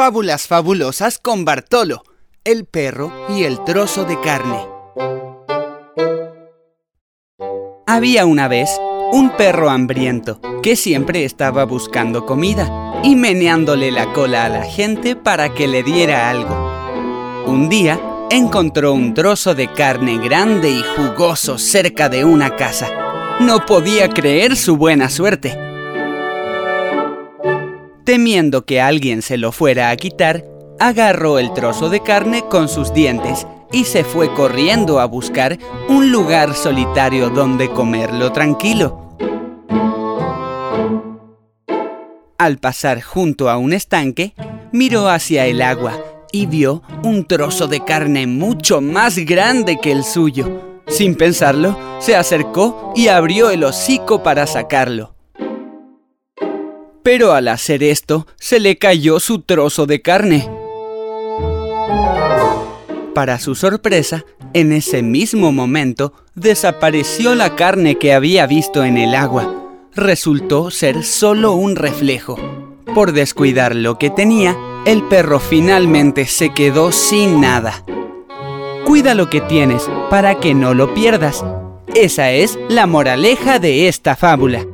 Fábulas fabulosas con Bartolo, el perro y el trozo de carne. Había una vez un perro hambriento que siempre estaba buscando comida y meneándole la cola a la gente para que le diera algo. Un día encontró un trozo de carne grande y jugoso cerca de una casa. No podía creer su buena suerte. Temiendo que alguien se lo fuera a quitar, agarró el trozo de carne con sus dientes y se fue corriendo a buscar un lugar solitario donde comerlo tranquilo. Al pasar junto a un estanque, miró hacia el agua y vio un trozo de carne mucho más grande que el suyo. Sin pensarlo, se acercó y abrió el hocico para sacarlo. Pero al hacer esto, se le cayó su trozo de carne. Para su sorpresa, en ese mismo momento, desapareció la carne que había visto en el agua. Resultó ser solo un reflejo. Por descuidar lo que tenía, el perro finalmente se quedó sin nada. Cuida lo que tienes para que no lo pierdas. Esa es la moraleja de esta fábula.